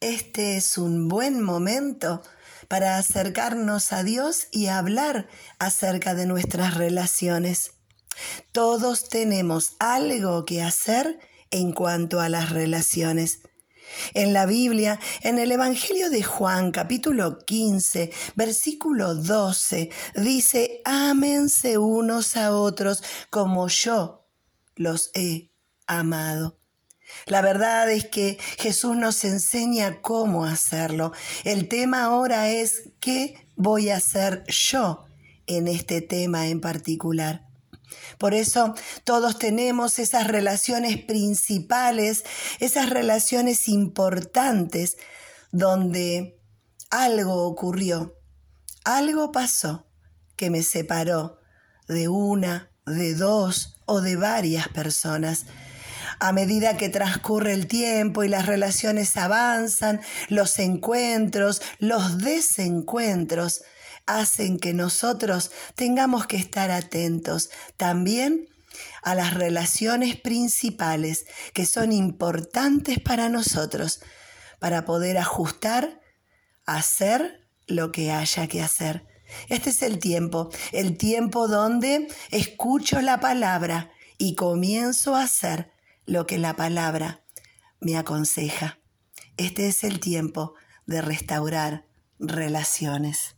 este es un buen momento para acercarnos a Dios y hablar acerca de nuestras relaciones. Todos tenemos algo que hacer en cuanto a las relaciones. En la Biblia, en el Evangelio de Juan capítulo 15, versículo 12, dice, ámense unos a otros como yo los he amado. La verdad es que Jesús nos enseña cómo hacerlo. El tema ahora es qué voy a hacer yo en este tema en particular. Por eso todos tenemos esas relaciones principales, esas relaciones importantes donde algo ocurrió, algo pasó que me separó de una, de dos o de varias personas. A medida que transcurre el tiempo y las relaciones avanzan, los encuentros, los desencuentros, hacen que nosotros tengamos que estar atentos también a las relaciones principales que son importantes para nosotros, para poder ajustar, hacer lo que haya que hacer. Este es el tiempo, el tiempo donde escucho la palabra y comienzo a hacer lo que la palabra me aconseja. Este es el tiempo de restaurar relaciones.